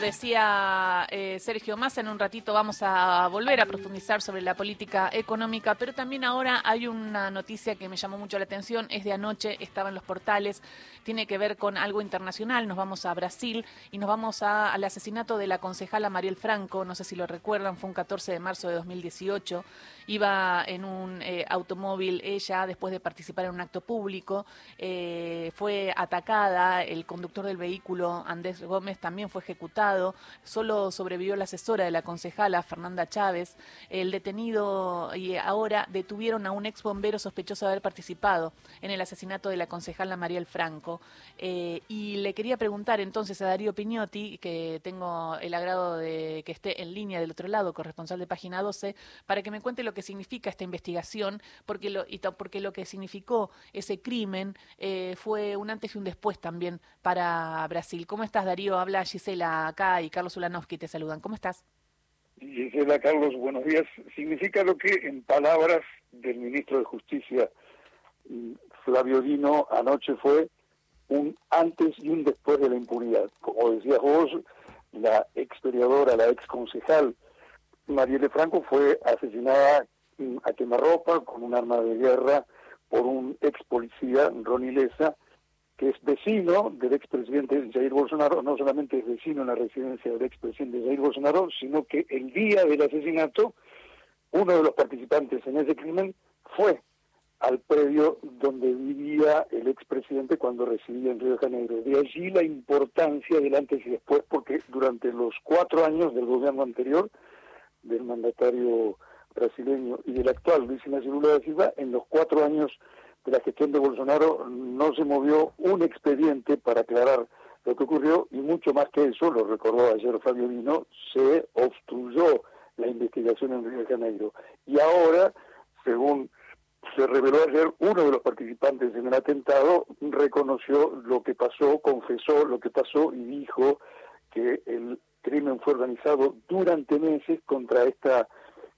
decía eh, Sergio Massa, en un ratito vamos a volver a profundizar sobre la política económica, pero también ahora hay una noticia que me llamó mucho la atención, es de anoche, estaba en los portales, tiene que ver con algo internacional, nos vamos a Brasil y nos vamos al asesinato de la concejala Mariel Franco, no sé si lo recuerdan, fue un 14 de marzo de 2018, iba en un eh, automóvil ella después de participar en un acto público, eh, fue atacada, el conductor del vehículo, Andrés Gómez, también fue ejecutado, solo sobrevivió la asesora de la concejala, Fernanda Chávez, el detenido y ahora detuvieron a un ex bombero sospechoso de haber participado en el asesinato de la concejala Mariel Franco. Eh, y le quería preguntar entonces a Darío Piñotti, que tengo el agrado de que esté en línea del otro lado, corresponsal de Página 12, para que me cuente lo que significa esta investigación, porque lo, porque lo que significó ese crimen eh, fue un antes y un después también para Brasil. ¿Cómo estás, Darío? Habla Gisela y Carlos Ulanowski te saludan. ¿Cómo estás? Gisela, Carlos, buenos días. Significa lo que, en palabras del ministro de Justicia, Flavio Dino, anoche fue un antes y un después de la impunidad. Como decías vos, la ex periodora, la ex concejal Marielle Franco fue asesinada a quemarropa con un arma de guerra por un ex policía, Ronnie Leza, que es vecino del expresidente Jair Bolsonaro, no solamente es vecino en la residencia del expresidente Jair Bolsonaro, sino que el día del asesinato, uno de los participantes en ese crimen fue al predio donde vivía el expresidente cuando residía en Río de Janeiro. De allí la importancia del antes y después, porque durante los cuatro años del gobierno anterior, del mandatario brasileño y del actual Luis Ignacio Lula da Silva, en los cuatro años de la gestión de Bolsonaro no se movió un expediente para aclarar lo que ocurrió y mucho más que eso, lo recordó ayer Fabio Vino, se obstruyó la investigación en Río de Janeiro. Y ahora, según se reveló ayer, uno de los participantes en el atentado reconoció lo que pasó, confesó lo que pasó y dijo que el crimen fue organizado durante meses contra esta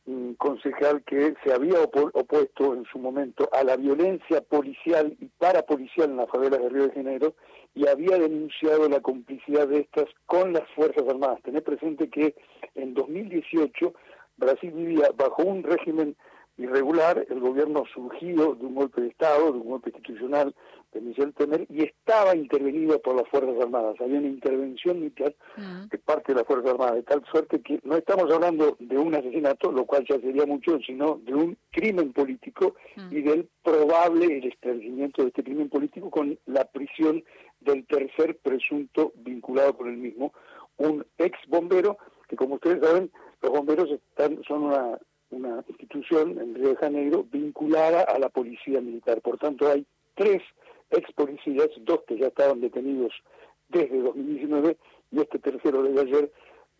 un concejal que se había opuesto en su momento a la violencia policial y parapolicial en las favelas de Río de Janeiro y había denunciado la complicidad de estas con las Fuerzas Armadas. Tener presente que en 2018 Brasil vivía bajo un régimen irregular, el gobierno surgido de un golpe de Estado, de un golpe institucional de Michel Temer, y estaba intervenido por las Fuerzas Armadas. Había una intervención militar de parte de las Fuerzas Armadas, de tal suerte que no estamos hablando de un asesinato, lo cual ya sería mucho, sino de un crimen político y del probable el establecimiento de este crimen político con la prisión del tercer presunto vinculado con el mismo, un ex bombero, que como ustedes saben, los bomberos están, son una una institución en Río de Janeiro vinculada a la policía militar. Por tanto, hay tres ex policías, dos que ya estaban detenidos desde 2019 y este tercero de ayer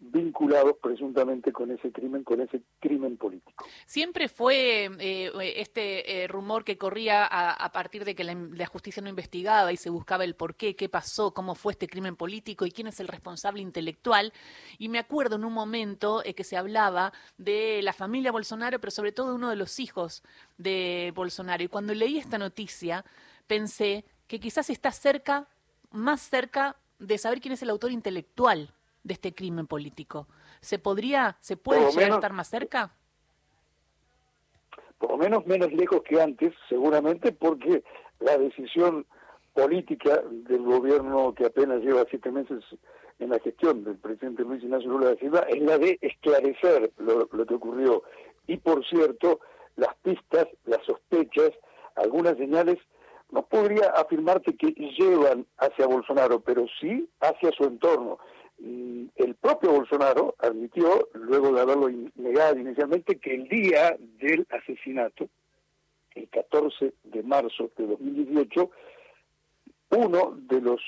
vinculados presuntamente con ese crimen, con ese crimen político. Siempre fue eh, este eh, rumor que corría a, partir de que la, justicia no investigaba y se buscaba el por qué, qué pasó, cómo fue este crimen político y quién es el responsable intelectual. Y me acuerdo en un momento eh, que se hablaba de la familia Bolsonaro, pero sobre todo de uno de los hijos de Bolsonaro. Y cuando leí esta noticia, pensé que quizás está cerca, más cerca de saber quién es el autor intelectual de este crimen político. ¿Se podría, se puede llegar a estar más cerca? Por lo menos menos lejos que antes, seguramente, porque la decisión política del gobierno que apenas lleva siete meses en la gestión del presidente Luis Ignacio Lula da Silva es la de esclarecer lo, lo que ocurrió. Y por cierto, las pistas, las sospechas, algunas señales no podría afirmarte que llevan hacia Bolsonaro, pero sí hacia su entorno el propio Bolsonaro admitió, luego de haberlo negado inicialmente, que el día del asesinato, el 14 de marzo de 2018, uno de los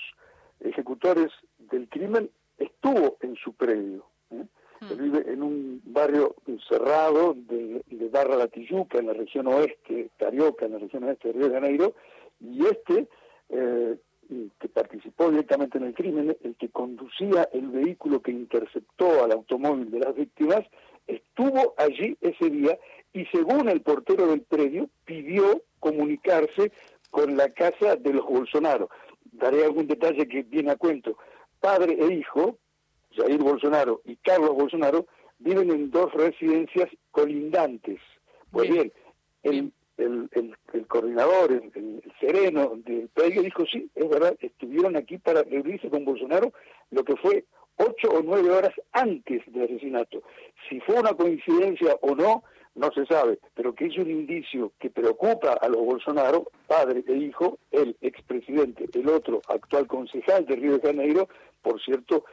ejecutores del crimen estuvo en su predio. ¿eh? Hmm. vive en un barrio cerrado de, Barra La Tijuca, en la región oeste, Carioca, en la región oeste de Río de Janeiro, y este eh, participó directamente en el crimen, el que conducía el vehículo que interceptó al automóvil de las víctimas, estuvo allí ese día y según el portero del predio pidió comunicarse con la casa de los Bolsonaro. Daré algún detalle que viene a cuento. Padre e hijo Jair Bolsonaro y Carlos Bolsonaro, viven en dos residencias colindantes. Pues bien, el, el, el, coordinador, el, sereno del país dijo, sí, es verdad, estuvieron aquí para reunirse con Bolsonaro, lo que fue ocho o nueve horas antes del asesinato. Si fue una coincidencia o no, no se sabe, pero que es un indicio que preocupa a los Bolsonaro, padre e hijo, el expresidente, el otro actual concejal de Río de Janeiro, por cierto,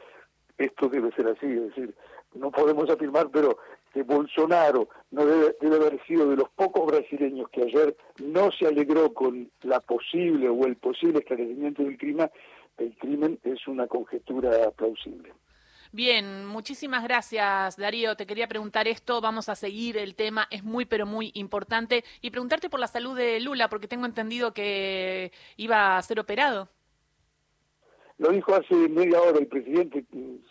esto debe ser así, es decir, no podemos afirmar, pero que Bolsonaro no debe, debe haber sido de los pocos brasileños que ayer no se alegró con la posible o el posible esclarecimiento del crimen, el crimen es una conjetura plausible. Bien, muchísimas gracias Darío. Te quería preguntar esto, vamos a seguir el tema, es muy pero muy importante. Y preguntarte por la salud de Lula, porque tengo entendido que iba a ser operado. Lo dijo hace media hora el presidente,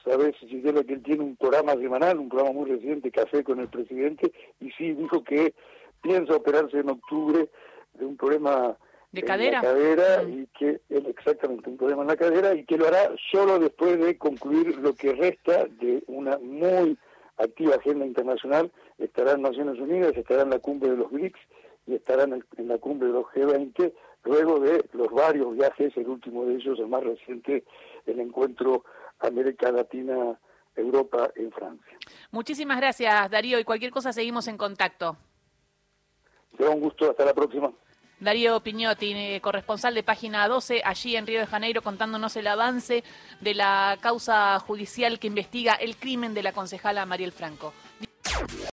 sabes, Gisela, que él tiene un programa semanal, un programa muy reciente, Café con el presidente, y sí dijo que piensa operarse en octubre de un problema ¿De cadera? cadera mm. y que exactamente un problema en la cadera y que lo hará solo después de concluir lo que resta de una muy activa agenda internacional. Estará en Naciones Unidas, estará en la cumbre de los BRICS y estará en, la cumbre de los G20 luego de los varios viajes, el último de ellos, el más reciente, el encuentro América Latina. Europa en Francia. Muchísimas gracias, Darío, y cualquier cosa seguimos en contacto. Será un gusto, hasta la próxima. Darío Piñotti, eh, corresponsal de Página 12, allí en Río de Janeiro, contándonos el avance de la causa judicial que investiga el crimen de la concejala Mariel Franco.